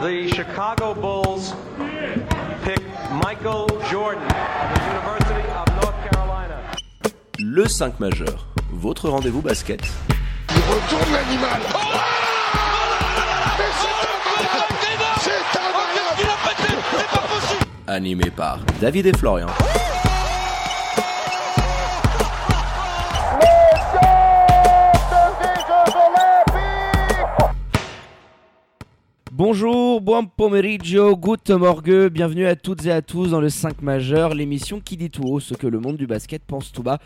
the Chicago Bulls pick Michael Jordan of the University of North Carolina. Le 5 majeur, votre rendez-vous basket. Il retourne l'animal. Oh Mais c'est incroyable C'est Animé par David et Florian. Bonjour, buon pomeriggio, good morgue, bienvenue à toutes et à tous dans le 5 majeur, l'émission qui dit tout haut ce que le monde du basket pense tout bas.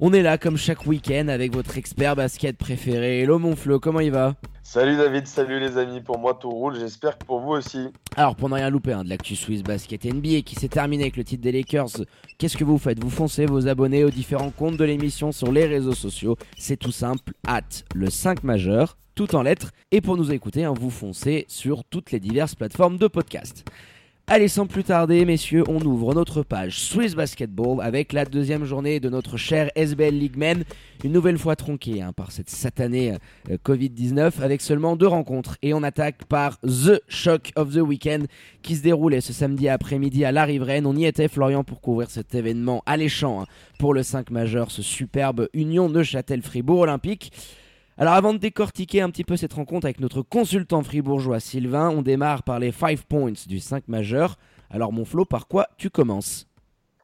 On est là comme chaque week-end avec votre expert basket préféré. Hello mon Flo, comment il va Salut David, salut les amis, pour moi tout roule, j'espère que pour vous aussi. Alors pour ne rien louper hein, de l'actu Swiss Basket NBA qui s'est terminé avec le titre des Lakers, qu'est-ce que vous faites? Vous foncez vos abonnés aux différents comptes de l'émission sur les réseaux sociaux, c'est tout simple, at le 5 majeur, tout en lettres, et pour nous écouter, hein, vous foncez sur toutes les diverses plateformes de podcast. Allez, sans plus tarder, messieurs, on ouvre notre page Swiss Basketball avec la deuxième journée de notre cher SBL League Men, une nouvelle fois tronquée hein, par cette satanée euh, Covid-19 avec seulement deux rencontres. Et on attaque par The Shock of the Weekend qui se déroulait ce samedi après-midi à La Riveraine. On y était, Florian, pour couvrir cet événement alléchant hein, pour le 5 majeur, ce superbe Union Neuchâtel-Fribourg Olympique. Alors avant de décortiquer un petit peu cette rencontre avec notre consultant fribourgeois Sylvain, on démarre par les 5 points du 5 majeur. Alors mon Flo, par quoi tu commences?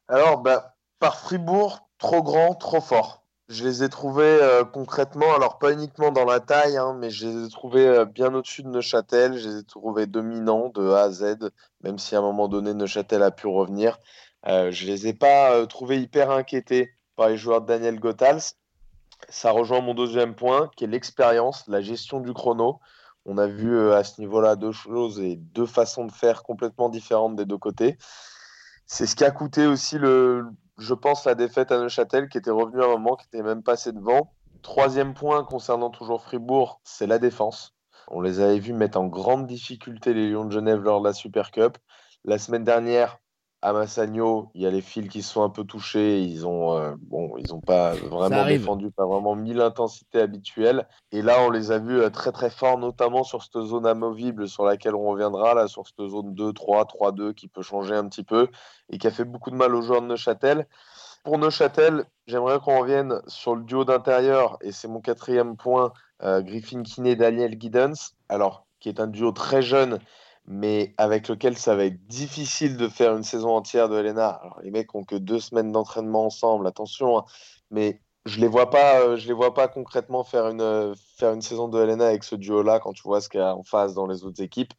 Alors bah, par Fribourg, trop grand, trop fort. Je les ai trouvés euh, concrètement, alors pas uniquement dans la taille, hein, mais je les ai trouvés euh, bien au-dessus de Neuchâtel. Je les ai trouvés dominants de A à Z, même si à un moment donné Neuchâtel a pu revenir. Euh, je les ai pas euh, trouvés hyper inquiétés par les joueurs de Daniel Gothals. Ça rejoint mon deuxième point, qui est l'expérience, la gestion du chrono. On a vu euh, à ce niveau-là deux choses et deux façons de faire complètement différentes des deux côtés. C'est ce qui a coûté aussi, le, je pense, la défaite à Neuchâtel, qui était revenu à un moment, qui était même passé devant. Troisième point concernant toujours Fribourg, c'est la défense. On les avait vus mettre en grande difficulté les Lions de Genève lors de la Super Cup. La semaine dernière, à Massagno, il y a les fils qui sont un peu touchés. Ils ont, euh, bon, ils ont pas vraiment défendu, pas vraiment mis l'intensité habituelle. Et là, on les a vus euh, très très forts, notamment sur cette zone amovible sur laquelle on reviendra, là, sur cette zone 2-3, 3-2 qui peut changer un petit peu et qui a fait beaucoup de mal aux joueurs de Neuchâtel. Pour Neuchâtel, j'aimerais qu'on revienne sur le duo d'intérieur, et c'est mon quatrième point, euh, Griffin Kinney, Daniel Giddens, alors qui est un duo très jeune, mais avec lequel ça va être difficile de faire une saison entière de Helena. Alors les mecs ont que deux semaines d'entraînement ensemble, attention, hein, mais je les vois pas, euh, je les vois pas concrètement faire une euh, faire une saison de Helena avec ce duo-là quand tu vois ce qu'il y a en face dans les autres équipes.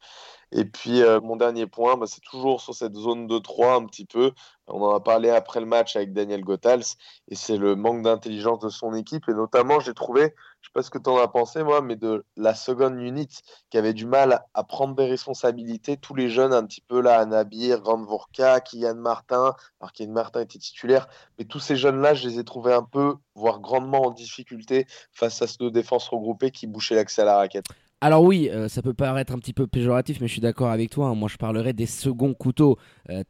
Et puis euh, mon dernier point, bah, c'est toujours sur cette zone de 3 un petit peu. On en a parlé après le match avec Daniel Gothals, et c'est le manque d'intelligence de son équipe. Et notamment, j'ai trouvé, je sais pas ce que tu en as pensé moi, mais de la seconde unit qui avait du mal à prendre des responsabilités. Tous les jeunes un petit peu là, Anabir, Grandvorka, Kylian Martin, alors Kylian Martin était titulaire, mais tous ces jeunes-là, je les ai trouvés un peu, voire grandement en difficulté face à ces défenses regroupées qui bouchaient l'accès à la raquette. Alors oui, euh, ça peut paraître un petit peu péjoratif, mais je suis d'accord avec toi. hein. Moi, je parlerais des seconds couteaux. Euh,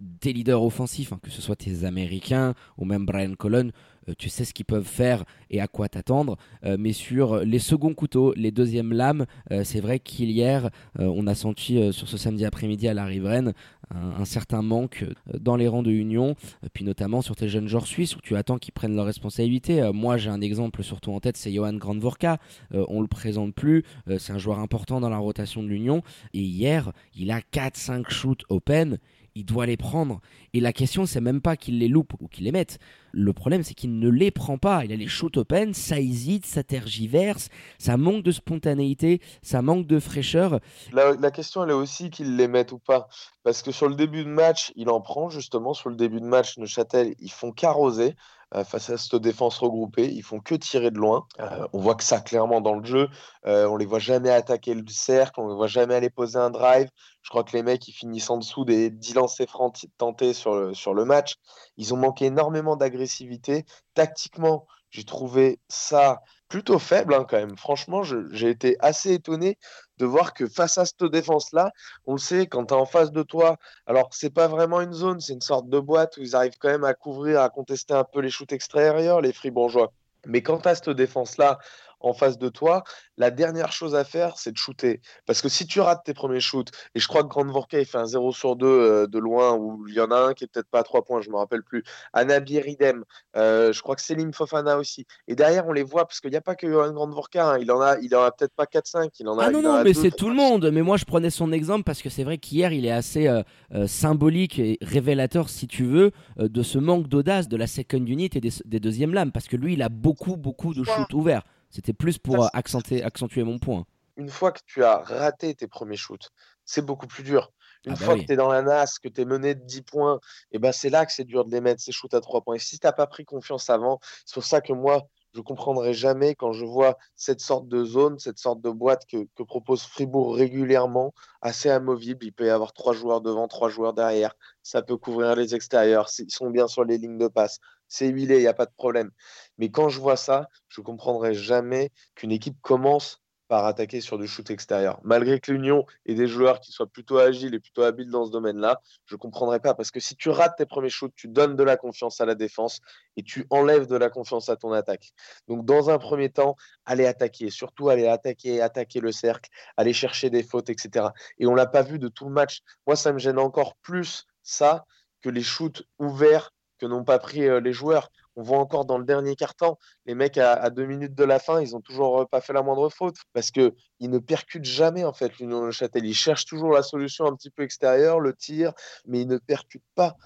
des leaders offensifs, hein, que ce soit tes Américains ou même Brian Colon, euh, tu sais ce qu'ils peuvent faire et à quoi t'attendre. Euh, mais sur les seconds couteaux, les deuxièmes lames, euh, c'est vrai qu'hier, on a senti sur ce samedi après-midi à la riveraine un, certain manque dans les rangs de Union, puis notamment sur tes jeunes joueurs suisses où tu attends qu'ils prennent leurs responsabilités. Moi, j'ai un exemple surtout en tête, c'est Johan Grandvorka. On le présente plus, c'est un joueur important dans la rotation de l'Union. Et hier, il a 4-5 shoots open. Il doit les prendre. Et la question, c'est même pas qu'il les loupe ou qu'il les mette. Le problème, c'est qu'il ne les prend pas. Il a les shoots open, ça hésite, ça tergiverse, ça manque de spontanéité, ça manque de fraîcheur. La, question, elle est aussi qu'ils les mettent ou pas. Parce que sur le début de match, il en prend justement. Sur le début de match, Neuchâtel, ils font qu'arroser euh, face à cette défense regroupée. Ils font que tirer de loin. Euh, on voit que ça clairement dans le jeu. Euh, on les voit jamais attaquer le cercle. On les voit jamais aller poser un drive. Je crois que les mecs, ils finissent en dessous des 10 lancers francs tentés sur le, sur le match. Ils ont manqué énormément d'agressivité. Tactiquement, j'ai trouvé ça plutôt faible hein, quand même. Franchement, j'ai été assez étonné de voir que face à cette défense-là, on le sait, quand tu es en face de toi, alors c'est pas vraiment une zone, c'est une sorte de boîte où ils arrivent quand même à couvrir, à contester un peu les shoots extérieurs, les fribourgeois. Mais quand tu as cette défense-là, en face de toi, la dernière chose à faire, c'est de shooter. Parce que si tu rates tes premiers shoots, et je crois que Grand Vorka, il fait un 0 sur 2 euh, de loin, où il y en a un qui est peut-être pas à 3 points, je me rappelle plus. Anabir idem, euh, je crois que Selim Fofana aussi. Et derrière, on les voit, parce qu'il n'y a pas que Grand Vorka, hein. il en a, il en a peut-être pas 4-5, il en a. Ah non, non, mais c'est tout le monde. Mais moi, je prenais son exemple parce que c'est vrai qu'hier, il est assez euh, euh, symbolique et révélateur, si tu veux, euh, de ce manque d'audace de la second unit et des, des deuxièmes lames. Parce que lui, il a beaucoup, beaucoup de shoots ouverts. C'était plus pour euh, accentuer, accentuer mon point. une fois que tu as raté tes premiers shoots, c'est beaucoup plus dur. Une Ah bah fois oui. que tu es dans la nasse, que tu es mené de 10 points, et ben c'est là que c'est dur de les mettre, ces shoots à 3 points. Et si tu n'as pas pris confiance avant, c'est pour ça que moi, je comprendrai jamais quand je vois cette sorte de zone, cette sorte de boîte que, que propose Fribourg régulièrement, assez amovible. Il peut y avoir trois joueurs devant, trois joueurs derrière. Ça peut couvrir les extérieurs. Ils sont bien sur les lignes de passe. C'est huilé, il n'y a pas de problème. Mais quand je vois ça, je comprendrai jamais qu'une équipe commence par attaquer sur du shoot extérieur. Malgré que l'Union ait des joueurs qui soient plutôt agiles et plutôt habiles dans ce domaine-là, je ne comprendrais pas. Parce que si tu rates tes premiers shoots, tu donnes de la confiance à la défense et tu enlèves de la confiance à ton attaque. Donc, dans un premier temps, aller attaquer, surtout aller attaquer, attaquer le cercle, aller chercher des fautes, etc. Et on l'a pas vu de tout le match. Moi, ça me gêne encore plus ça que les shoots ouverts que n'ont pas pris euh, les joueurs. On voit encore dans le dernier quart-temps, les mecs à, deux minutes de la fin, ils ont toujours euh, pas fait la moindre faute parce que ils ne percutent jamais en fait l'Union de Châtel. Ils cherchent toujours la solution un petit peu extérieure, le tir, mais ils ne percutent pas.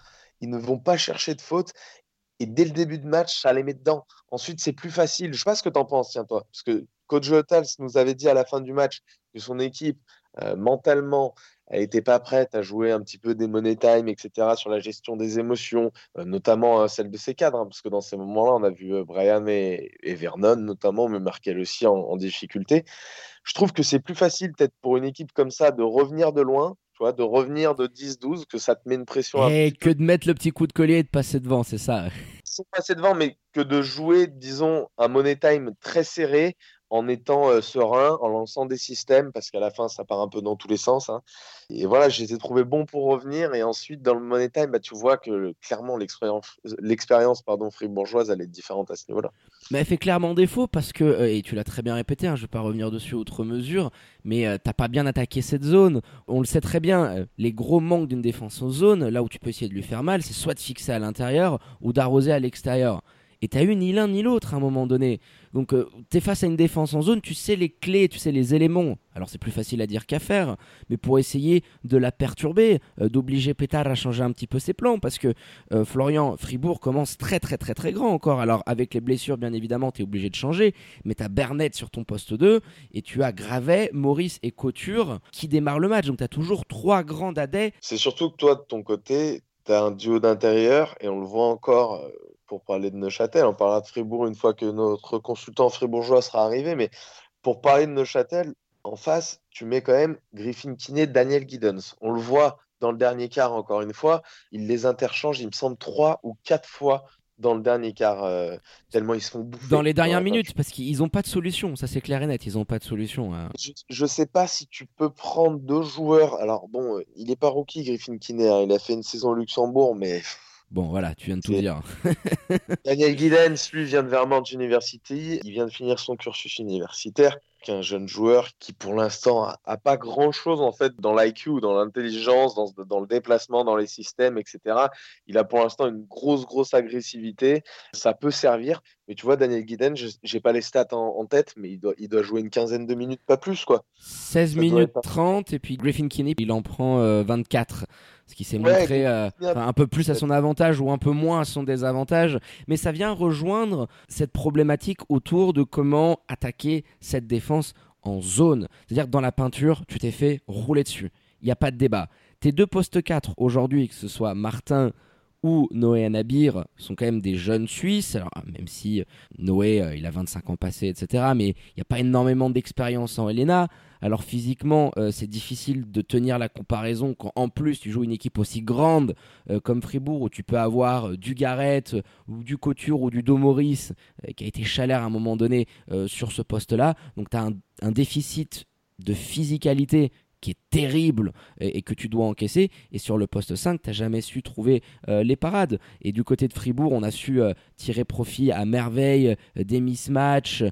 Ils ne vont pas chercher de faute. Et dès le début de match, ça les met dedans. Ensuite, c'est plus facile. Je sais pas ce que tu en penses, tiens, toi. Parce que Coach Jotals nous avait dit à la fin du match que son équipe, euh, mentalement, elle n'était pas prête à jouer un petit peu des money time, etc., sur la gestion des émotions, euh, notamment euh, celle de ses cadres. hein, parce que dans ces moments-là, on a vu euh, Brian et, et Vernon, notamment, mais Markel aussi en, en difficulté. Je trouve que c'est plus facile, peut-être, pour une équipe comme ça, de revenir de loin. Tu vois, de revenir de 10-12, que ça te met une pression Et que de mettre le petit coup de collier et de passer devant, c'est ça. sont passés devant, mais que de jouer, disons, un money time très serré en étant euh, serein, en lançant des systèmes, parce qu'à la fin, ça part un peu dans tous les sens. hein. Et voilà, je les ai trouvés pour revenir. Et ensuite, dans le money time, bah, tu vois que clairement, l'expérience, l'expérience pardon, fribourgeoise, elle est différente à ce niveau-là. Mais elle fait clairement défaut parce que, euh, et tu l'as très bien répété, hein, je ne vais pas revenir dessus outre mesure, mais euh, t'as pas bien attaqué cette zone. On le sait très bien, euh, les gros manques d'une défense en zone, là où tu peux essayer de lui faire mal, c'est soit de fixer à l'intérieur ou d'arroser à l'extérieur. Et t'as eu ni l'un ni l'autre à un moment donné. Donc euh, t'es face à une défense en zone, tu sais les clés, tu sais les éléments. Alors c'est plus facile à dire qu'à faire, mais pour essayer de la perturber, euh, d'obliger Pétard à changer un petit peu ses plans, parce que euh, Florian, Fribourg commence très très très très grand encore. Alors avec les blessures, bien évidemment, tu es obligé de changer, mais tu as Bernett sur ton poste 2 et tu as Gravet, Maurice et Couture qui démarrent le match. Donc tu as toujours trois grands dadais. C'est surtout que toi, de ton côté, tu as un duo d'intérieur, et on le voit encore pour parler de Neuchâtel. On parlera de Fribourg une fois que notre consultant fribourgeois sera arrivé, mais pour parler de Neuchâtel, en face, tu mets quand même Griffin Kiné, Daniel Giddens. On le voit dans le dernier quart, encore une fois, il les interchange, il me semble, trois ou quatre fois dans le dernier quart, euh, tellement ils se font bouffer. Dans les dernières minutes, parce qu'ils n'ont pas de solution, ça c'est clair et net, ils n'ont pas de solution. hein. Je ne sais pas si tu peux prendre deux joueurs. Alors bon, euh, il n'est pas rookie, Griffin Kiné. hein. Il a fait une saison au Luxembourg, mais Bon voilà, tu viens de tout dire. Daniel Giddens, lui, vient de Vermont University. Il vient de finir son cursus universitaire. Un jeune joueur qui, pour l'instant, a, a pas grand-chose en fait dans l'IQ, dans l'intelligence, dans, dans le déplacement, dans les systèmes, etc. Il a pour l'instant une grosse, grosse agressivité. Ça peut servir. Mais tu vois, Daniel je j'ai pas les stats en, en tête, mais il doit, il doit jouer une quinzaine de minutes, pas plus, quoi. 16 doit minutes être- 30 et puis Griffin Kinney il en prend euh, 24 ce qui s'est Ouais, montré euh, un peu plus à son avantage ou un peu moins à son désavantage. Mais ça vient rejoindre cette problématique autour de comment attaquer cette défense en zone. C'est à dire que dans la peinture tu t'es fait rouler dessus. Il n'y a pas de débat. Tes deux postes 4 aujourd'hui que ce soit Martin ou Noé Anabir sont quand même des jeunes Suisses, même si euh, Noé euh, il a 25 ans passés, etc. Mais il n'y a pas énormément d'expérience en Helena. Alors physiquement, euh, c'est difficile de tenir la comparaison quand en plus tu joues une équipe aussi grande comme Fribourg où tu peux avoir du Garrett ou du Couture ou du Domoris qui a été chaleur à un moment donné sur ce poste-là. Donc tu as un, un déficit de physicalité qui est terrible et, que tu dois encaisser. Et sur le poste 5, tu n'as jamais su trouver les parades. Et du côté de Fribourg, on a su tirer profit à merveille des mismatchs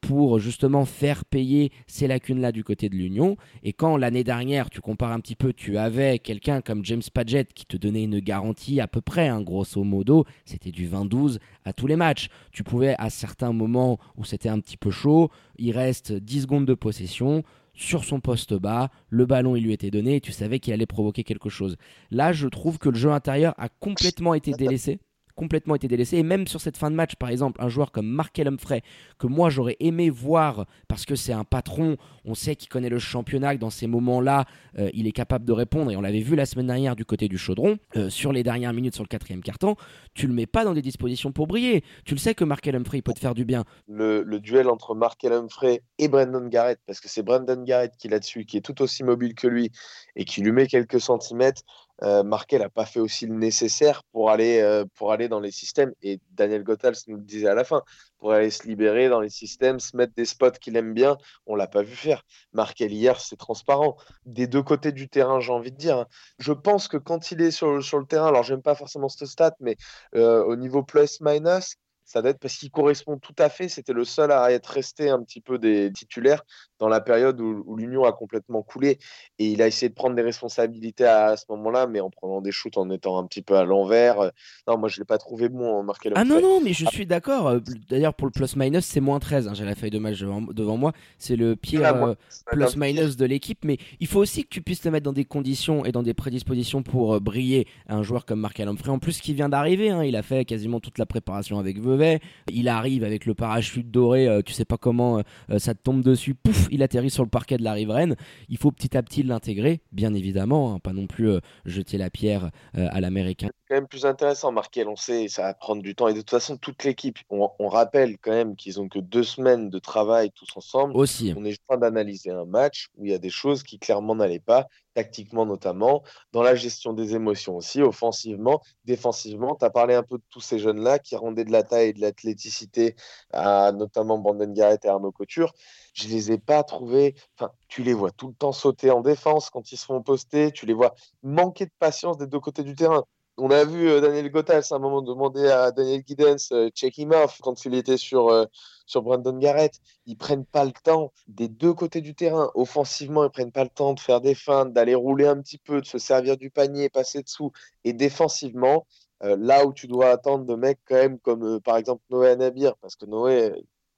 pour justement faire payer ces lacunes-là du côté de l'Union. Et quand l'année dernière, tu compares un petit peu, tu avais quelqu'un comme James Padgett qui te donnait une garantie à peu près, hein, grosso modo, c'était du 20-12 à tous les matchs. Tu pouvais à certains moments où c'était un petit peu chaud, il reste 10 secondes de possession, sur son poste bas, le ballon il lui était donné et tu savais qu'il allait provoquer quelque chose. Là, je trouve que le jeu intérieur a complètement été délaissé complètement été délaissé. Et même sur cette fin de match, par exemple, un joueur comme Markel Humphrey, que moi j'aurais aimé voir parce que c'est un patron, on sait qu'il connaît le championnat, que dans ces moments-là, euh, il est capable de répondre. Et on l'avait vu la semaine dernière du côté du chaudron, euh, sur les dernières minutes sur le quatrième carton. Tu le mets pas dans des dispositions pour briller. Tu le sais que Markel Humphrey peut te faire du bien. Le, duel entre Markel Humphrey et Brandon Garrett, parce que c'est Brandon Garrett qui là-dessus, qui est tout aussi mobile que lui et qui lui met quelques centimètres euh, n'a pas fait aussi le nécessaire pour aller, euh, pour aller dans les systèmes. Et Daniel Gothals nous le disait à la fin, pour aller se libérer dans les systèmes, se mettre des spots qu'il aime bien, on l'a pas vu faire. Markel hier, c'est transparent. Des deux côtés du terrain, j'ai envie de dire. Hein. Je pense que quand il est sur, sur le terrain, alors j'aime pas forcément ce stat, mais euh, au niveau plus-minus, ça doit être parce qu'il correspond tout à fait. C'était le seul à être resté un petit peu des titulaires dans la période où, l'Union a complètement coulé. Et il a essayé de prendre des responsabilités à, ce moment-là, mais en prenant des shoots en étant un petit peu à l'envers. Non, moi, je ne l'ai pas trouvé bon en marquer le Ah non, non, mais je suis d'accord. Euh, d'ailleurs, pour le plus-minus, c'est moins 13. Hein. J'ai la feuille de match devant, moi. C'est le pire euh, plus-minus de l'équipe. Mais il faut aussi que tu puisses te mettre dans des conditions et dans des prédispositions pour euh, briller un joueur comme Marc Humphrey. En plus, qui vient d'arriver. Hein. Il a fait quasiment toute la préparation avec Vevey il arrive avec le parachute doré, euh, tu sais pas comment euh, ça te tombe dessus, pouf, il atterrit sur le parquet de la riveraine. Il faut petit à petit l'intégrer, bien évidemment, hein, pas non plus euh, jeter la pierre à l'américain. C'est quand même plus intéressant, Markel, on sait, ça va prendre du temps. Et de toute façon, toute l'équipe, on, rappelle quand même qu'ils ont que deux semaines de travail tous ensemble. Aussi. On est en train d'analyser un match où il y a des choses qui clairement n'allaient pas tactiquement notamment, dans la gestion des émotions aussi, offensivement, défensivement. Tu as parlé un peu de tous ces jeunes-là qui rendaient de la taille et de l'athléticité à notamment Brandon Garrett et Arnaud Couture. Je les ai pas trouvés, enfin, tu les vois tout le temps sauter en défense quand ils se font poster, tu les vois manquer de patience des deux côtés du terrain. On a vu euh, Daniel Gothals à un moment demander à Daniel Giddens euh, check him off quand il était sur, euh, sur Brandon Garrett. Ils prennent pas le temps des deux côtés du terrain. Offensivement, ils prennent pas le temps de faire des feintes, d'aller rouler un petit peu, de se servir du panier, passer dessous. Et défensivement, là où tu dois attendre de mecs même comme par exemple Noé Anabir, parce que Noé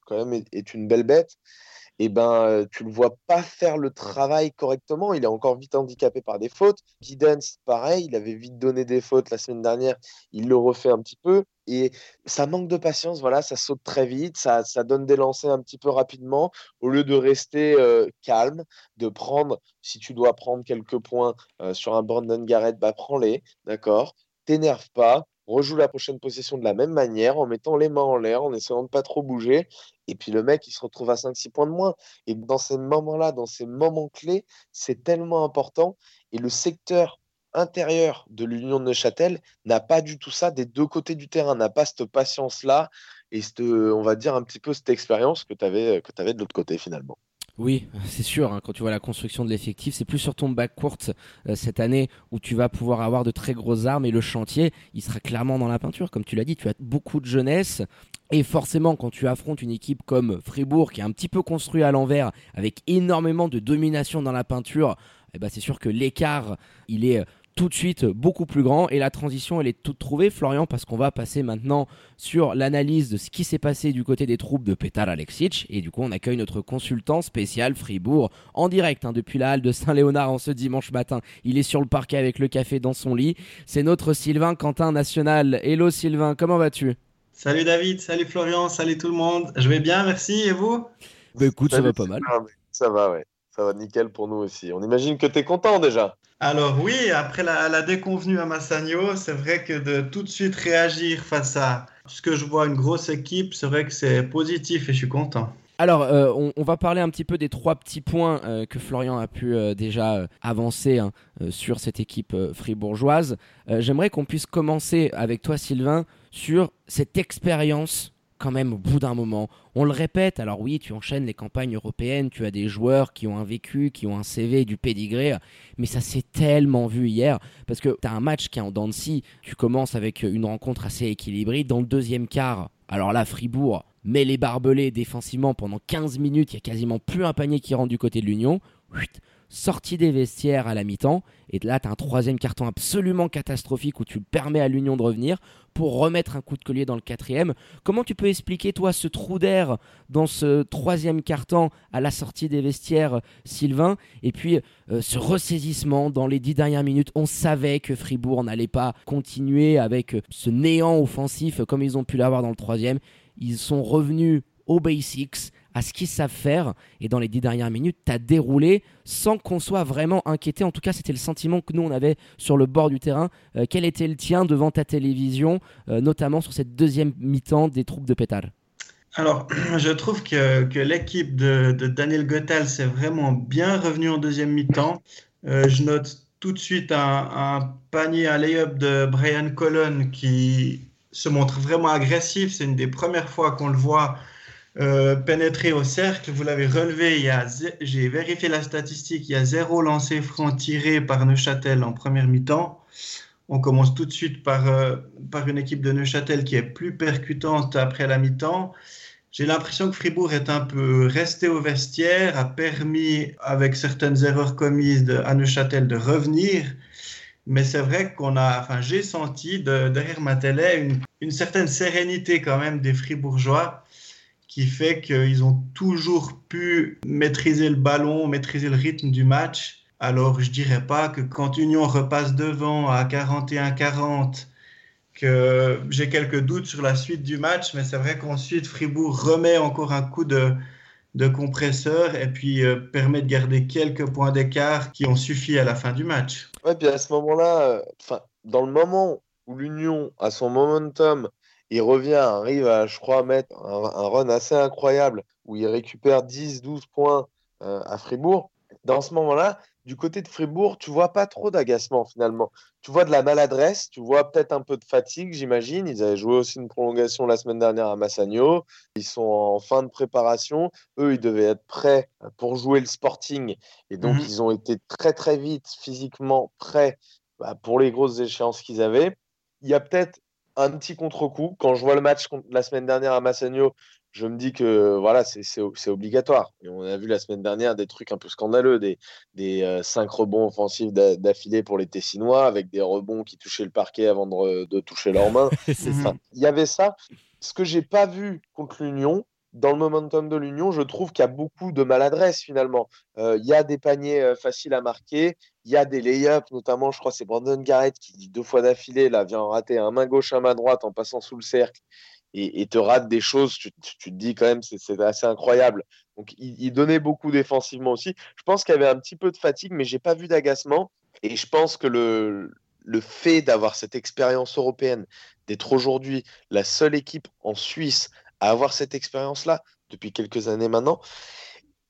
quand même est une belle bête et eh ben, euh, tu le vois pas faire le travail correctement. Il est encore vite handicapé par des fautes. Giddens, pareil, il avait vite donné des fautes la semaine dernière. Il le refait un petit peu. Et ça manque de patience, voilà, ça saute très vite, ça, ça donne des lancers un petit peu rapidement, au lieu de rester euh, calme, de prendre, si tu dois prendre quelques points euh, sur un Brandon Garrett, bah prends-les, d'accord T'énerve pas, rejoue la prochaine possession de la même manière, en mettant les mains en l'air, en essayant de pas trop bouger. Et puis le mec, il se retrouve à 5-6 points de moins. Et dans ces moments-là, dans ces moments clés, c'est tellement important. Et le secteur intérieur de l'Union de Neuchâtel n'a pas du tout ça des deux côtés du terrain, n'a pas cette patience-là et cette, on va dire un petit peu cette expérience que tu avais, avais de l'autre côté finalement. Oui, c'est sûr, hein, quand tu vois la construction de l'effectif, c'est plus sur ton bac courte euh, cette année où tu vas pouvoir avoir de très grosses armes et le chantier, il sera clairement dans la peinture. Comme tu l'as dit, tu as beaucoup de jeunesse et forcément quand tu affrontes une équipe comme Fribourg qui est un petit peu construit à l'envers avec énormément de domination dans la peinture, eh ben c'est sûr que l'écart, il est tout de suite beaucoup plus grand. Et la transition elle est toute trouvée Florian parce qu'on va passer maintenant sur l'analyse de ce qui s'est passé du côté des troupes de Petar Alexic et du coup on accueille notre consultant spécial Fribourg en direct hein, depuis la halle de Saint-Léonard en ce dimanche matin. Il est sur le parquet avec le café dans son lit. C'est notre Sylvain Quentin National. Hello Sylvain comment vas-tu? Salut David. Salut Florian. Salut tout le monde. Je vais bien merci. Et vous? Bah écoute ça va pas mal. Ça va ouais ça va nickel pour nous aussi on imagine que tu es content déjà alors oui, après la, déconvenue à Massagno, c'est vrai que de tout de suite réagir face à ce que je vois une grosse équipe, c'est vrai que c'est positif et je suis content. Alors, euh, on, va parler un petit peu des trois petits points euh, que Florian a pu euh, déjà avancer hein, sur cette équipe fribourgeoise. J'aimerais qu'on puisse commencer avec toi, Sylvain, sur cette expérience quand même au bout d'un moment. On le répète, alors oui, tu enchaînes les campagnes européennes, tu as des joueurs qui ont un vécu, qui ont un CV, du pédigré, mais ça s'est tellement vu hier, parce que tu as un match qui est en dents de scie, tu commences avec une rencontre assez équilibrée, dans le deuxième quart, alors là, Fribourg met les barbelés défensivement pendant 15 minutes, il y a quasiment plus un panier qui rentre du côté de l'Union, sortie des vestiaires à la mi-temps, et là tu as un troisième carton absolument catastrophique où tu permets à l'Union de revenir pour remettre un coup de collier dans le quatrième. Comment tu peux expliquer toi ce trou d'air dans ce troisième carton à la sortie des vestiaires, Sylvain, et puis euh, ce ressaisissement dans les dix dernières minutes On savait que Fribourg n'allait pas continuer avec ce néant offensif comme ils ont pu l'avoir dans le troisième. Ils sont revenus aux basics, à ce qu'ils savent faire. Et dans les dix dernières minutes, tu as déroulé sans qu'on soit vraiment inquiété. En tout cas, c'était le sentiment que nous, on avait sur le bord du terrain. Euh, quel était le tien devant ta télévision, euh, notamment sur cette deuxième mi-temps des troupes de Pétard alors, je trouve que, l'équipe de, Daniel Gottal s'est vraiment bien revenue en deuxième mi-temps. Euh, je note tout de suite un, un panier, un lay-up de Brian Colon qui se montre vraiment agressif. C'est une des premières fois qu'on le voit euh, pénétrer au cercle. Vous l'avez relevé, j'ai vérifié la statistique, il y a zéro lancé franc tiré par Neuchâtel en première mi-temps. On commence tout de suite par, euh, par une équipe de Neuchâtel qui est plus percutante après la mi-temps. J'ai l'impression que Fribourg est un peu resté au vestiaire, a permis, avec certaines erreurs commises de, à Neuchâtel, de revenir. Mais c'est vrai qu'on a, enfin, j'ai senti derrière ma télé une, certaine sérénité quand même des Fribourgeois qui fait qu'ils ont toujours pu maîtriser le ballon, maîtriser le rythme du match. Alors, je dirais pas que quand Union repasse devant à 41-40, que j'ai quelques doutes sur la suite du match, mais c'est vrai qu'ensuite Fribourg remet encore un coup de, de compresseur et puis euh, permet de garder quelques points d'écart qui ont suffi à la fin du match. Ouais, puis à ce moment-là, euh, dans le moment où l'Union a son momentum il revient, arrive à, je crois, mettre un, run assez incroyable où il récupère 10-12 points euh, à Fribourg. Dans ce moment-là, du côté de Fribourg, tu vois pas trop d'agacement finalement. Tu vois de la maladresse, tu vois peut-être un peu de fatigue, j'imagine. Ils avaient joué aussi une prolongation la semaine dernière à Massagno. Ils sont en fin de préparation. Eux, ils devaient être prêts pour jouer le Sporting. Et donc, mhm. ils ont été très, très vite physiquement prêts bah, pour les grosses échéances qu'ils avaient. Il y a peut-être un petit contre-coup. Quand je vois le match la semaine dernière à Massagno, je me dis que voilà, c'est obligatoire. Et on a vu la semaine dernière des trucs un peu scandaleux, des, des euh, cinq rebonds offensifs d'affilée pour les Tessinois, avec des rebonds qui touchaient le parquet avant de, de toucher leurs mains. Il y avait ça. Ce que j'ai pas vu contre l'Union, dans le momentum de l'Union, je trouve qu'il y a beaucoup de maladresse finalement. Euh, il y a des paniers euh, faciles à marquer, il y a des lay-ups, notamment, je crois c'est Brandon Garrett qui dit deux fois d'affilée, là, vient rater un main gauche, un main droite en passant sous le cercle et, te rate des choses, tu, te dis quand même, c'est assez incroyable. Donc il, donnait beaucoup défensivement aussi. Je pense qu'il y avait un petit peu de fatigue, mais j'ai pas vu d'agacement. Et je pense que le, le fait d'avoir cette expérience européenne, d'être aujourd'hui la seule équipe en Suisse à avoir cette expérience-là depuis quelques années maintenant,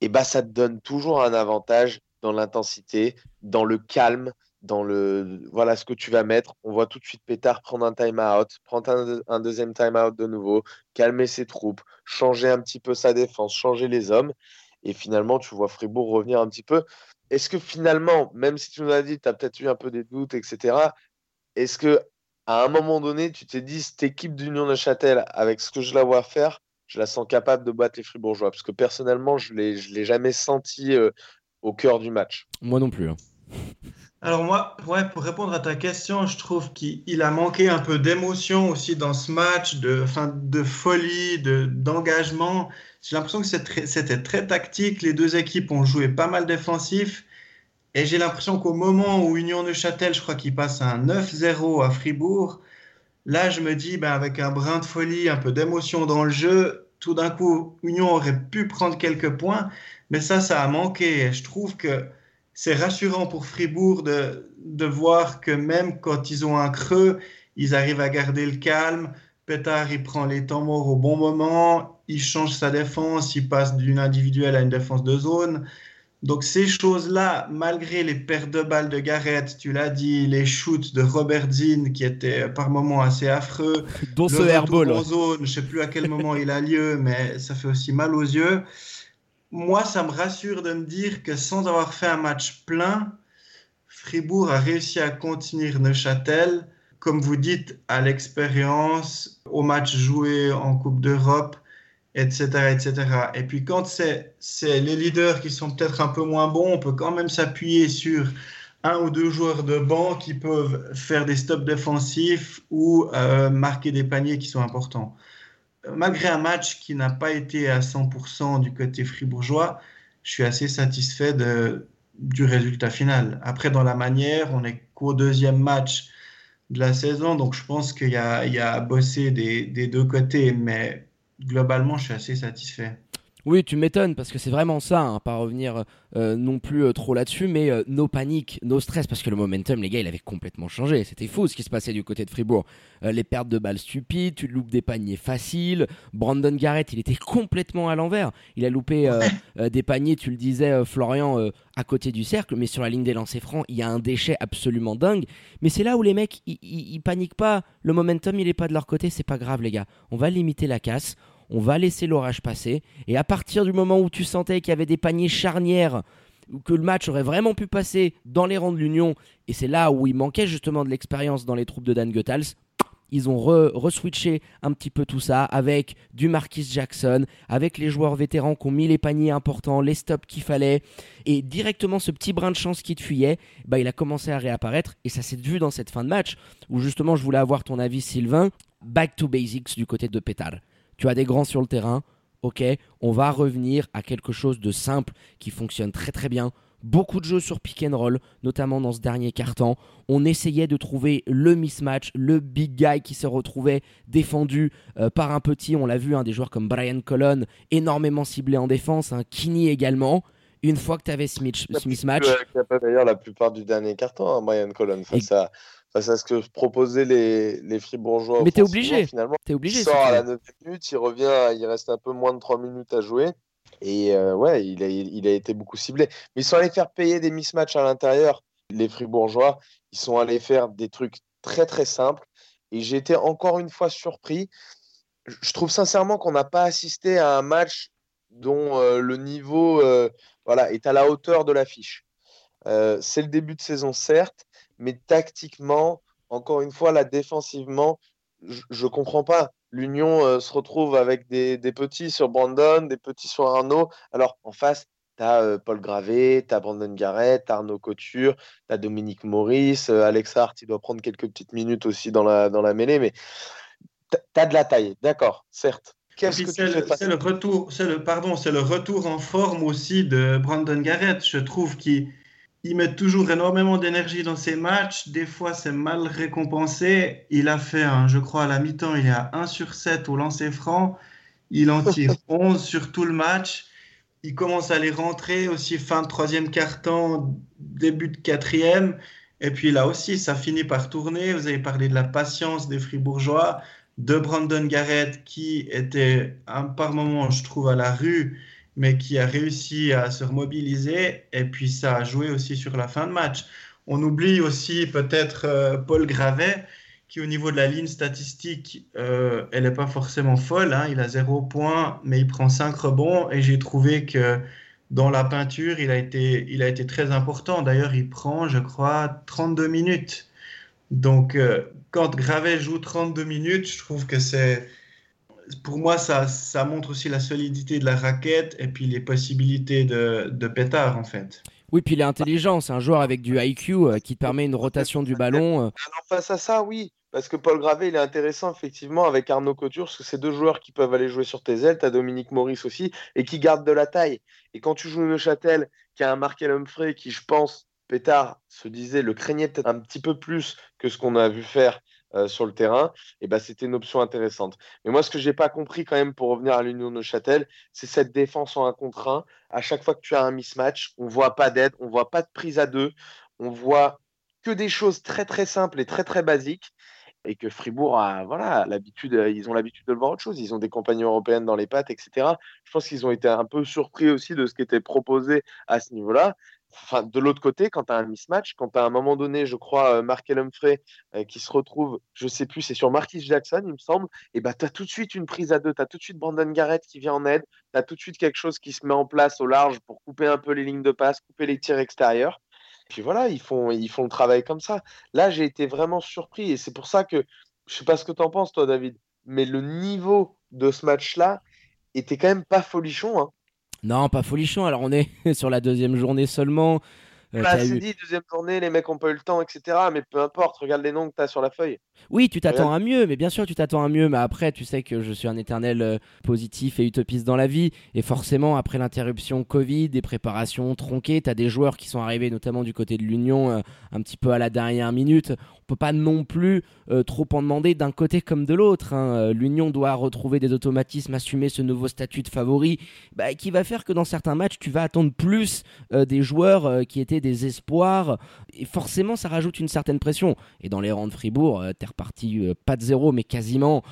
et eh ben, ça te donne toujours un avantage dans l'intensité, dans le calme, dans le voilà ce que tu vas mettre. On voit tout de suite Pétard prendre un time-out, prendre un, deuxième time-out de nouveau, calmer ses troupes, changer un petit peu sa défense, changer les hommes. Et finalement, tu vois Fribourg revenir un petit peu. Est-ce que finalement, même si tu nous as dit, tu as peut-être eu un peu des doutes, etc., est-ce que à un moment donné, tu t'es dit, cette équipe d'Union de Châtel, avec ce que je la vois faire, je la sens capable de battre les Fribourgeois? Parce que personnellement, je ne l'ai jamais senti euh, au cœur du match. Moi non plus. Hein. Alors moi, ouais, pour répondre à ta question, je trouve qu'il a manqué un peu d'émotion aussi dans ce match, de, fin, de folie, d'engagement. J'ai l'impression que c'était très tactique. Les deux équipes ont joué pas mal défensif. Et j'ai l'impression qu'au moment où Union Neuchâtel, je crois qu'il passe un 9-0 à Fribourg, là je me dis, ben, avec un brin de folie, un peu d'émotion dans le jeu, tout d'un coup, Union aurait pu prendre quelques points, mais ça, ça a manqué. Je trouve que c'est rassurant pour Fribourg de, de voir que même quand ils ont un creux, ils arrivent à garder le calme. Pétard, il prend les temps morts au bon moment, il change sa défense, il passe d'une individuelle à une défense de zone. Donc ces choses-là, malgré les pertes de balles de Garrett, tu l'as dit, les shoots de Robert Zinn qui étaient par moments assez affreux, Dont ce le airball. en zone, je ne sais plus à quel moment il a lieu, mais ça fait aussi mal aux yeux. Moi, ça me rassure de me dire que sans avoir fait un match plein, Fribourg a réussi à contenir Neuchâtel, comme vous dites, à l'expérience, au match joué en Coupe d'Europe, etc.. Et puis quand c'est les leaders qui sont peut-être un peu moins bons, on peut quand même s'appuyer sur un ou deux joueurs de banc qui peuvent faire des stops défensifs ou euh, marquer des paniers qui sont importants. Malgré un match qui n'a pas été à 100% du côté fribourgeois, je suis assez satisfait du résultat final. Après, dans la manière, on est qu'au deuxième match de la saison, donc je pense qu'il y, y, a à bosser des, des deux côtés, mais globalement, je suis assez satisfait. Oui, tu m'étonnes parce que c'est vraiment ça, hein, pas revenir euh, non plus euh, trop là-dessus, mais euh, no panique, no stress parce que le momentum, les gars, il avait complètement changé. C'était fou ce qui se passait du côté de Fribourg. Les pertes de balles stupides, tu loupes des paniers faciles. Brandon Garrett, il était complètement à l'envers. Il a loupé des paniers, tu le disais, Florian, à côté du cercle, mais sur la ligne des lancers francs, il y a un déchet absolument dingue. Mais c'est là où les mecs, ils paniquent pas. Le momentum, il est pas de leur côté, c'est pas grave, les gars. On va limiter la casse on va laisser l'orage passer. Et à partir du moment où tu sentais qu'il y avait des paniers charnières, que le match aurait vraiment pu passer dans les rangs de l'Union, et c'est là où il manquait justement de l'expérience dans les troupes de Dan Goethals, ils ont re-switché un petit peu tout ça avec du Marquis Jackson, avec les joueurs vétérans qui ont mis les paniers importants, les stops qu'il fallait, et directement ce petit brin de chance qui te fuyait, bah, il a commencé à réapparaître, et ça s'est vu dans cette fin de match, où justement je voulais avoir ton avis Sylvain, back to basics du côté de Pétard tu as des grands sur le terrain, ok, on va revenir à quelque chose de simple qui fonctionne très très bien. Beaucoup de jeux sur pick and roll, notamment dans ce dernier quart-temps. On essayait de trouver le mismatch, le big guy qui se retrouvait défendu euh, par un petit. On l'a vu, hein, des joueurs comme Brian Colon, énormément ciblés en défense, hein, Kini également. Une fois que tu avais ce, mismatch. D'ailleurs, la plupart du dernier carton, hein, Brian Colon, face à, face à ce que proposaient les, les Fribourgeois. Mais t'es obligé. Finalement, es obligé. Il sort à la 9 minutes, il revient, il reste un peu moins de 3 minutes à jouer. Et euh, ouais, il a, il a été beaucoup ciblé. Mais ils sont allés faire payer des mismatchs à l'intérieur. Les Fribourgeois, ils sont allés faire des trucs très très simples. Et j'ai été encore une fois surpris. Je trouve sincèrement qu'on n'a pas assisté à un match dont euh, le niveau euh, voilà, est à la hauteur de l'affiche. Euh, c'est le début de saison, certes, mais tactiquement, encore une fois, là, défensivement, je ne comprends pas. L'Union euh, se retrouve avec des, des, petits sur Brandon, des petits sur Arnaud. Alors, en face, tu as euh, Paul Gravé, tu as Brandon Garrett, Arnaud Couture, tu as Dominique Maurice, euh, Alex Hart, il doit prendre quelques petites minutes aussi dans la, dans la mêlée, mais tu as de la taille, d'accord, certes. C'est le, le, retour, c'est le pardon, c'est le retour en forme aussi de Brandon Garrett. Je trouve qu'il il met toujours énormément d'énergie dans ses matchs. Des fois, c'est mal récompensé. Il a fait, je crois, à la mi-temps, il est à 1 sur 7 au lancer franc. Il en tire 11 sur tout le match. Il commence à les rentrer aussi fin de troisième quart-temps, début de quatrième. Et puis là aussi, ça finit par tourner. Vous avez parlé de la patience des Fribourgeois, de Brandon Garrett qui était un, par moment, je trouve, à la rue mais qui a réussi à se remobiliser et puis ça a joué aussi sur la fin de match. On oublie aussi peut-être euh, Paul Gravet qui au niveau de la ligne statistique, euh, elle n'est pas forcément folle. Hein. Il a zéro point, mais il prend cinq rebonds et j'ai trouvé que dans la peinture, il a été, il a été très important. D'ailleurs, il prend, je crois, 32 minutes. Donc, euh, quand Gravet joue 32 minutes, je trouve que c'est pour moi, ça, ça montre aussi la solidité de la raquette et puis les possibilités de, de pétard, en fait. Oui, puis il est intelligent. C'est un joueur avec du IQ euh, qui te permet une rotation du ballon. Euh. Alors, face à ça, oui. Parce que Paul Gravé, il est intéressant effectivement avec Arnaud Couture, parce que c'est deux joueurs qui peuvent aller jouer sur tes ailes. Tu as Dominique Maurice aussi, et qui gardent de la taille. Et quand tu joues Neuchâtel, qui a un Markel Humphrey, qui, je pense, Pétard se disait, le craignait peut-être un petit peu plus que ce qu'on a vu faire euh, sur le terrain, et ben c'était une option intéressante. Mais moi, ce que j'ai pas compris quand même pour revenir à l'Union Neuchâtel, c'est cette défense en un contre un. À chaque fois que tu as un mismatch, on voit pas d'aide, on voit pas de prise à deux, on voit que des choses très très simples et très très basiques. et que Fribourg a voilà l'habitude, ils ont l'habitude de le voir autre chose. Ils ont des compagnies européennes dans les pattes, etc. Je pense qu'ils ont été un peu surpris aussi de ce qui était proposé à ce niveau-là. Enfin, de l'autre côté, quand tu as un mismatch, quand tu à un moment donné, je crois, Mark Humphrey qui se retrouve, je sais plus, c'est sur Marquis Jackson, il me semble, et bah, tu as tout de suite une prise à deux, tu as tout de suite Brandon Garrett qui vient en aide, tu as tout de suite quelque chose qui se met en place au large pour couper un peu les lignes de passe, couper les tirs extérieurs. Puis voilà, ils font, ils font le travail comme ça. Là, j'ai été vraiment surpris et c'est pour ça que, je sais pas ce que tu en penses, toi, David, mais le niveau de ce match-là était quand même pas folichon. Hein. Non, pas folichon. Alors, on est sur la deuxième journée seulement. Euh, bah, c'est dit, deuxième journée, les mecs ont pas eu le temps, etc. Mais peu importe, regarde les noms que tu as sur la feuille. Oui, tu t'attends à mieux, mais bien sûr, tu t'attends à mieux. Mais après, tu sais que je suis un éternel euh, positif et utopiste dans la vie. Et forcément, après l'interruption Covid, des préparations tronquées, tu as des joueurs qui sont arrivés, notamment du côté de l'Union, euh, un petit peu à la dernière minute. On peut pas non plus trop en demander d'un côté comme de l'autre. Hein. L'Union doit retrouver des automatismes, assumer ce nouveau statut de favori, bah, qui va faire que dans certains matchs, tu vas attendre plus des joueurs qui étaient des espoirs. Et forcément, ça rajoute une certaine pression. Et dans les rangs de Fribourg, euh, t'es reparti euh, pas de zéro, mais quasiment.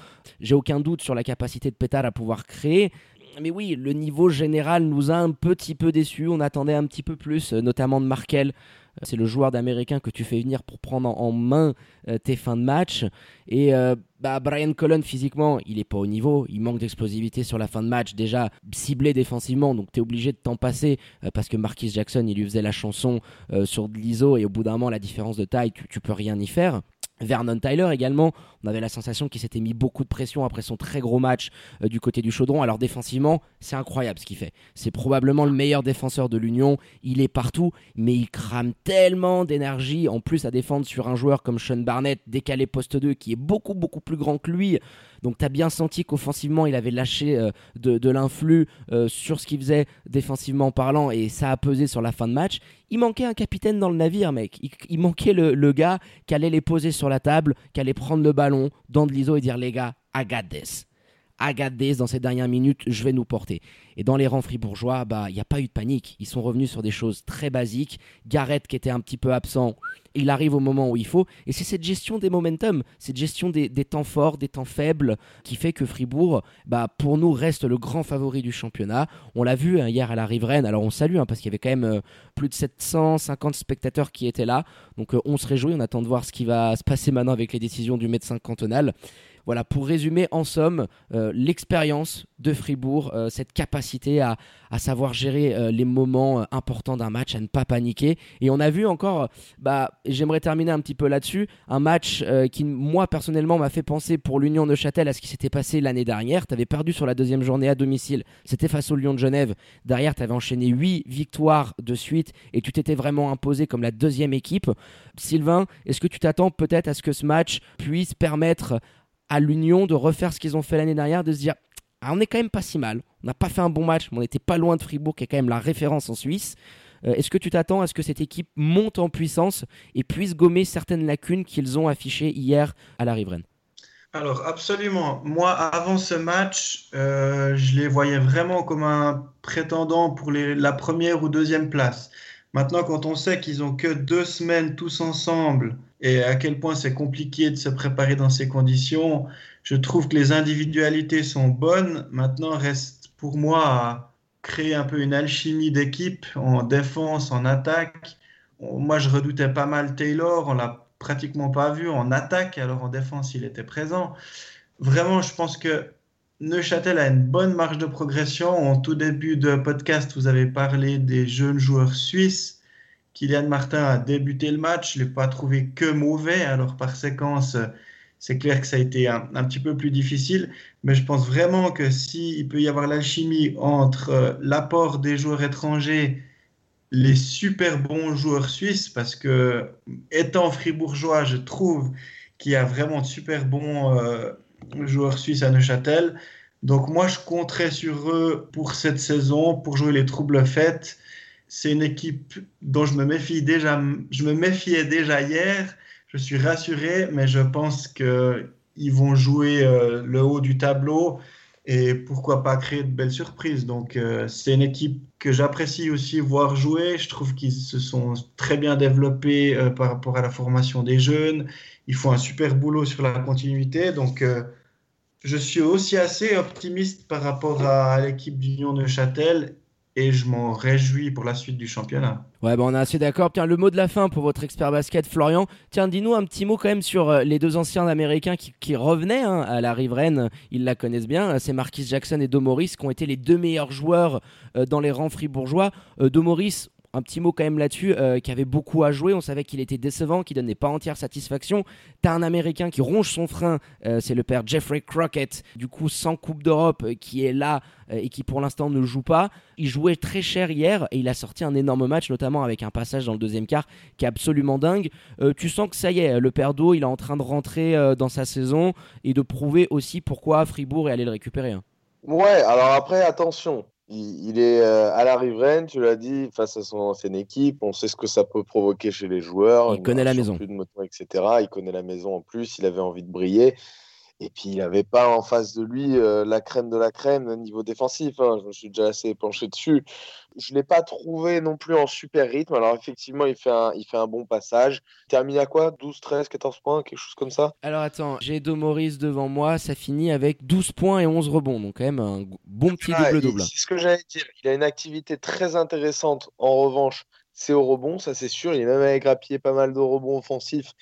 J'ai aucun doute sur la capacité de Pétard à pouvoir créer. Mais oui, le niveau général nous a un petit peu déçus. On attendait un petit peu plus, euh, notamment de Markel. C'est le joueur d'américain que tu fais venir pour prendre en main euh, tes fins de match. Et euh, bah, Brian Cullen, physiquement, il n'est pas au niveau. Il manque d'explosivité sur la fin de match. Déjà ciblé défensivement, donc tu es obligé de t'en passer euh, parce que Marquis Jackson, il lui faisait la chanson sur de l'ISO. Et au bout d'un moment, la différence de taille, tu, tu peux rien y faire. Vernon Tyler également, on avait la sensation qu'il s'était mis beaucoup de pression après son très gros match euh, du côté du chaudron. Alors défensivement, c'est incroyable ce qu'il fait. C'est probablement le meilleur défenseur de l'Union. Il est partout, mais il crame tellement d'énergie en plus à défendre sur un joueur comme Sean Barnett, décalé poste 2, qui est beaucoup beaucoup plus grand que lui. Donc tu as bien senti qu'offensivement, il avait lâché euh, de, l'influx euh, sur ce qu'il faisait défensivement parlant et ça a pesé sur la fin de match. Il manquait un capitaine dans le navire, mec. Il, manquait le, gars qui allait les poser sur la table, qui allait prendre le ballon dans de l'ISO et dire les gars, I got. This dans ces dernières minutes, je vais nous porter. Et dans les rangs fribourgeois, bah il n'y a pas eu de panique. Ils sont revenus sur des choses très basiques. Garrett qui était un petit peu absent, il arrive au moment où il faut. Et c'est cette gestion des momentum, cette gestion des, temps forts, des temps faibles, qui fait que Fribourg, bah, pour nous, reste le grand favori du championnat. On l'a vu hein, hier à la riveraine, alors on salue, hein, parce qu'il y avait quand même euh, plus de 750 spectateurs qui étaient là. Donc euh, on se réjouit, on attend de voir ce qui va se passer maintenant avec les décisions du médecin cantonal. Voilà, pour résumer en somme, euh, l'expérience de Fribourg, euh, cette capacité à, savoir gérer euh, les moments importants d'un match, à ne pas paniquer. Et on a vu encore, bah, j'aimerais terminer un petit peu là-dessus, un match qui, moi, personnellement, m'a fait penser pour l'Union de Châtel à ce qui s'était passé l'année dernière. Tu avais perdu sur la deuxième journée à domicile, c'était face au Lyon de Genève. Derrière, tu avais enchaîné 8 victoires de suite et tu t'étais vraiment imposé comme la deuxième équipe. Sylvain, est-ce que tu t'attends peut-être à ce que ce match puisse permettre à l'Union de refaire ce qu'ils ont fait l'année dernière, de se dire ah, on est quand même pas si mal. On n'a pas fait un bon match, mais on n'était pas loin de Fribourg, qui est quand même la référence en Suisse. Euh, est-ce que tu t'attends à ce que cette équipe monte en puissance et puisse gommer certaines lacunes qu'ils ont affichées hier à la riveraine? Alors absolument. Moi, avant ce match, euh, je les voyais vraiment comme un prétendant pour la première ou deuxième place. Maintenant, quand on sait qu'ils ont que deux semaines tous ensemble et à quel point c'est compliqué de se préparer dans ces conditions, je trouve que les individualités sont bonnes. Maintenant, reste pour moi à créer un peu une alchimie d'équipe en défense, en attaque. Moi, je redoutais pas mal Taylor, on l'a pratiquement pas vu en attaque, alors en défense, il était présent. Vraiment, je pense que Neuchâtel a une bonne marge de progression. En tout début de podcast, vous avez parlé des jeunes joueurs suisses. Kylian Martin a débuté le match, je ne l'ai pas trouvé que mauvais, alors par séquence, c'est clair que ça a été un, petit peu plus difficile, mais je pense vraiment que s'il peut y avoir l'alchimie entre euh, l'apport des joueurs étrangers, les super bons joueurs suisses, parce que étant fribourgeois, je trouve qu'il y a vraiment de super bons euh, joueurs suisses à Neuchâtel. Donc moi, je compterai sur eux pour cette saison, pour jouer les troubles faites. C'est une équipe dont je me méfie déjà. Je me méfiais déjà hier. Je suis rassuré, mais je pense qu'ils vont jouer euh, le haut du tableau. et pourquoi pas créer de belles surprises. Donc euh, c'est une équipe que j'apprécie aussi voir jouer. Je trouve qu'ils se sont très bien développés euh, par rapport à la formation des jeunes. Ils font un super boulot sur la continuité. Donc je suis aussi assez optimiste par rapport à, l'équipe d'Union de Châtel et je m'en réjouis pour la suite du championnat. Ouais, bah on est assez d'accord. Tiens, le mot de la fin pour votre expert basket, Florian. Tiens, dis-nous un petit mot quand même sur euh, les deux anciens américains qui, revenaient hein, à la riveraine. Ils la connaissent bien. C'est Marquis Jackson et Domoris qui ont été les deux meilleurs joueurs euh, dans les rangs fribourgeois. Euh, Domoris, un petit mot quand même là-dessus, euh, qui avait beaucoup à jouer. On savait qu'il était décevant, qu'il donnait pas entière satisfaction. T'as un Américain qui ronge son frein, euh, c'est le père Jeffrey Crockett, du coup sans Coupe d'Europe, euh, qui est là et qui pour l'instant ne joue pas. Il jouait très cher hier et il a sorti un énorme match, notamment avec un passage dans le deuxième quart qui est absolument dingue. tu sens que ça y est, le père d'eau, il est en train de rentrer dans sa saison et de prouver aussi pourquoi Fribourg est allé le récupérer. Hein. Ouais, alors après, attention, il, est euh, à la riveraine, tu l'as dit, face à son ancienne équipe. On sait ce que ça peut provoquer chez les joueurs. Il connaît la maison. Plus de moteur, etc. Il connaît la maison en plus. Il avait envie de briller. Et puis, il n'avait pas en face de lui euh, la crème de la crème au niveau défensif. Hein. Je me suis déjà assez penché dessus. Je ne l'ai pas trouvé non plus en super rythme. Alors, effectivement, il fait un, il fait un bon passage. Il termine à quoi? 12, 13, 14 points, quelque chose comme ça? Alors, attends, j'ai Domoris devant moi. Ça finit avec 12 points et 11 rebonds. Donc, quand même, un bon petit double-double. C'est ce que j'allais dire. Il a une activité très intéressante. En revanche, c'est au rebond, ça c'est sûr. Il est même avec grappillé pas mal de rebonds offensifs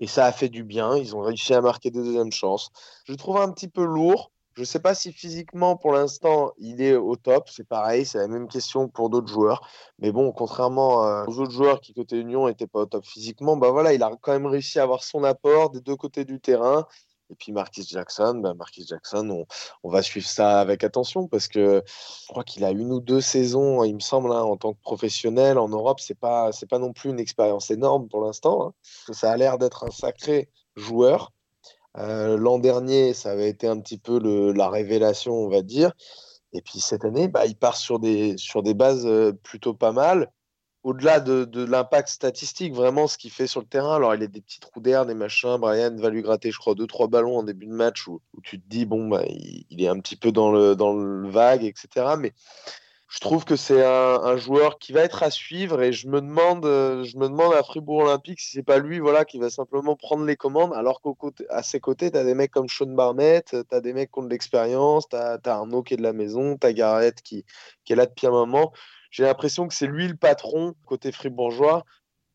et ça a fait du bien. Ils ont réussi à marquer des deuxièmes chances. Je le trouve un petit peu lourd. Je ne sais pas si physiquement, pour l'instant, il est au top. C'est pareil, c'est la même question pour d'autres joueurs. Mais bon, contrairement aux autres joueurs qui, côté Union, n'étaient pas au top physiquement, bah voilà, il a quand même réussi à avoir son apport des deux côtés du terrain. Et puis Marquis Jackson, bah Marquis Jackson, on, va suivre ça avec attention parce que je crois qu'il a une ou deux saisons, il me semble, hein, en tant que professionnel en Europe. C'est pas, c'est pas non plus une expérience énorme pour l'instant. Hein. Ça a l'air d'être un sacré joueur. Euh, l'an dernier, ça avait été un petit peu la révélation, on va dire. Et puis cette année, bah, il part sur des, sur des bases euh, plutôt pas mal au-delà de, l'impact statistique, vraiment ce qu'il fait sur le terrain, alors il a des petits trous d'air, des machins, Brian va lui gratter, je crois, deux, trois ballons en début de match où, tu te dis, bon, bah, il, est un petit peu dans le, vague, etc. Mais je trouve que c'est un, joueur qui va être à suivre et je me demande, je me demande à Fribourg Olympique si c'est pas lui voilà, qui va simplement prendre les commandes, alors qu'à ses côtés, tu as des mecs comme Sean Barnett, tu as des mecs qui ont de l'expérience, tu as, Arnaud qui est de la maison, tu as Garrett qui, qui est là depuis un moment j'ai l'impression que c'est lui le patron côté fribourgeois.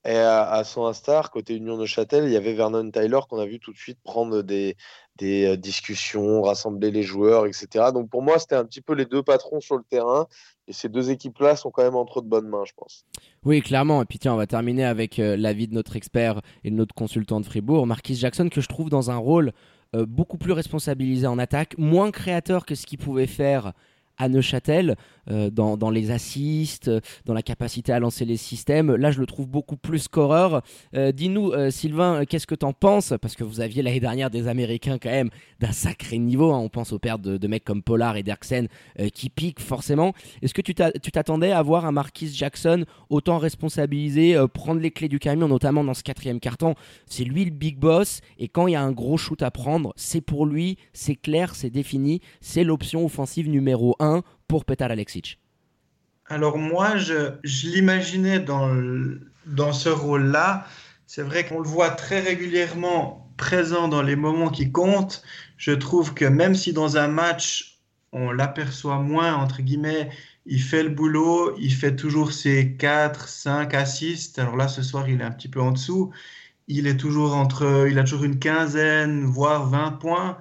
Et à, son instar, côté Union de Châtel, il y avait Vernon Tyler qu'on a vu tout de suite prendre des, euh, discussions, rassembler les joueurs, etc. Donc pour moi, c'était un petit peu les deux patrons sur le terrain. Et ces deux équipes-là sont quand même entre de bonnes mains, je pense. Oui, clairement. Et puis tiens, on va terminer avec euh, l'avis de notre expert et de notre consultant de Fribourg, Marquis Jackson, que je trouve dans un rôle euh, beaucoup plus responsabilisé en attaque, moins créateur que ce qu'il pouvait faire à Neuchâtel, dans, dans, les assists, dans la capacité à lancer les systèmes. Là, je le trouve beaucoup plus scoreur. Euh, dis-nous, euh, Sylvain, qu'est-ce que tu en penses? Parce que vous aviez l'année dernière des Américains quand même d'un sacré niveau. Hein. On pense aux pertes de, de, mecs comme Pollard et Derksen qui piquent forcément. Est-ce que tu t'attendais à voir un Marquis Jackson autant responsabilisé, prendre les clés du camion, notamment dans ce quatrième carton? C'est lui le big boss. Et quand il y a un gros shoot à prendre, c'est pour lui, c'est clair, c'est défini. C'est l'option offensive numéro 1 pour Petar Alexic Alors moi, je, l'imaginais dans, dans ce rôle-là. C'est vrai qu'on le voit très régulièrement présent dans les moments qui comptent. Je trouve que même si dans un match, on l'aperçoit moins, entre guillemets, il fait le boulot, il fait toujours ses 4, 5 assists. Alors là, ce soir, il est un petit peu en dessous. Il est toujours entre, il a toujours une quinzaine, voire 20 points.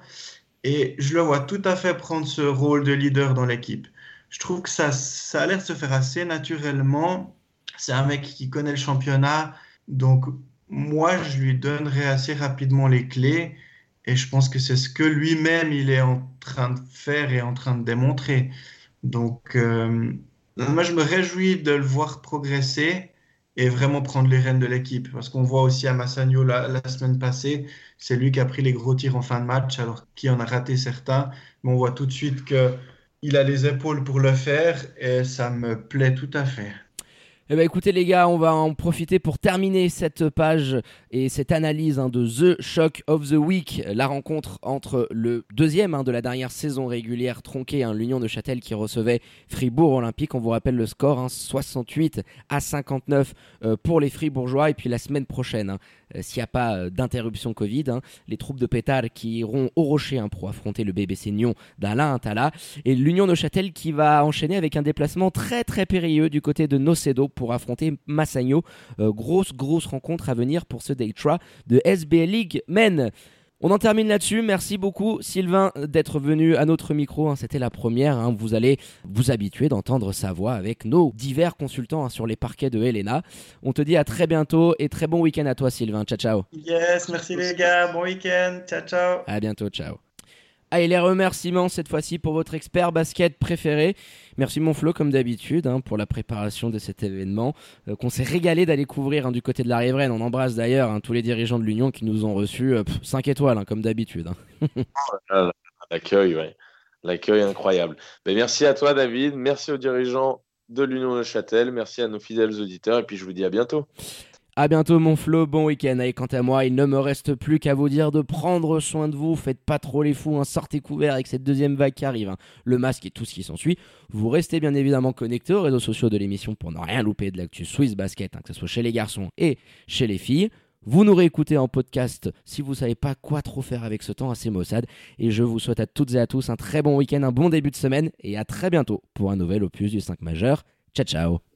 Et je le vois tout à fait prendre ce rôle de leader dans l'équipe. Je trouve que ça, a l'air de se faire assez naturellement. C'est un mec qui connaît le championnat. Donc, moi, je lui donnerai assez rapidement les clés. Et je pense que c'est ce que lui-même, il est en train de faire et en train de démontrer. Donc, euh, moi, je me réjouis de le voir progresser et vraiment prendre les rênes de l'équipe. Parce qu'on voit aussi à Massagno la, semaine passée, c'est lui qui a pris les gros tirs en fin de match, alors qu'il en a raté certains. Mais on voit tout de suite qu'il a les épaules pour le faire et ça me plaît tout à fait. Eh ben écoutez les gars, on va en profiter pour terminer cette page et cette analyse hein, de The Shock of the Week, la rencontre entre le deuxième hein, de la dernière saison régulière tronquée, hein, l'Union de Châtel qui recevait Fribourg Olympique. On vous rappelle le score, 68 à 59 euh, pour les Fribourgeois. Et puis la semaine prochaine, euh, s'il n'y a pas euh, d'interruption Covid, les troupes de Pétard qui iront au Rocher pour affronter le BBC Nyon d'Alain Intala. Et l'Union de Châtel qui va enchaîner avec un déplacement très très périlleux du côté de Nocedo pour affronter Massagno. Euh, grosse, grosse rencontre à venir pour ce Day de SBL League Men. On en termine là-dessus. Merci beaucoup, Sylvain, d'être venu à notre micro. Hein. C'était la première. Hein. Vous allez vous habituer d'entendre sa voix avec nos divers consultants hein, sur les parquets de Helena. On te dit à très bientôt et très bon week-end à toi, Sylvain. Ciao, ciao. Yes, merci les gars. Bon week-end. Ciao, ciao. À bientôt. Ciao. Ah, et les remerciements cette fois-ci pour votre expert basket préféré. Merci mon Flo comme d'habitude hein, pour la préparation de cet événement euh, qu'on s'est régalé d'aller couvrir hein, du côté de la Riveraine. On embrasse d'ailleurs hein, tous les dirigeants de l'Union qui nous ont reçus 5 euh, étoiles comme d'habitude. L'accueil, ouais. L'accueil incroyable. Mais merci à toi David, merci aux dirigeants de l'Union de Châtel, merci à nos fidèles auditeurs et puis je vous dis à bientôt. A bientôt mon Flo, bon week-end. Et quant à moi, il ne me reste plus qu'à vous dire de prendre soin de vous. Faites pas trop les fous, hein. sortez couverts avec cette deuxième vague qui arrive. Hein. Le masque et tout ce qui s'ensuit. Vous restez bien évidemment connectés aux réseaux sociaux de l'émission pour ne rien louper de l'actu Swiss Basket, hein, que ce soit chez les garçons et chez les filles. Vous nous réécoutez en podcast si vous savez pas quoi trop faire avec ce temps assez maussade. Et je vous souhaite à toutes et à tous un très bon week-end, un bon début de semaine et à très bientôt pour un nouvel opus du 5 majeur. Ciao ciao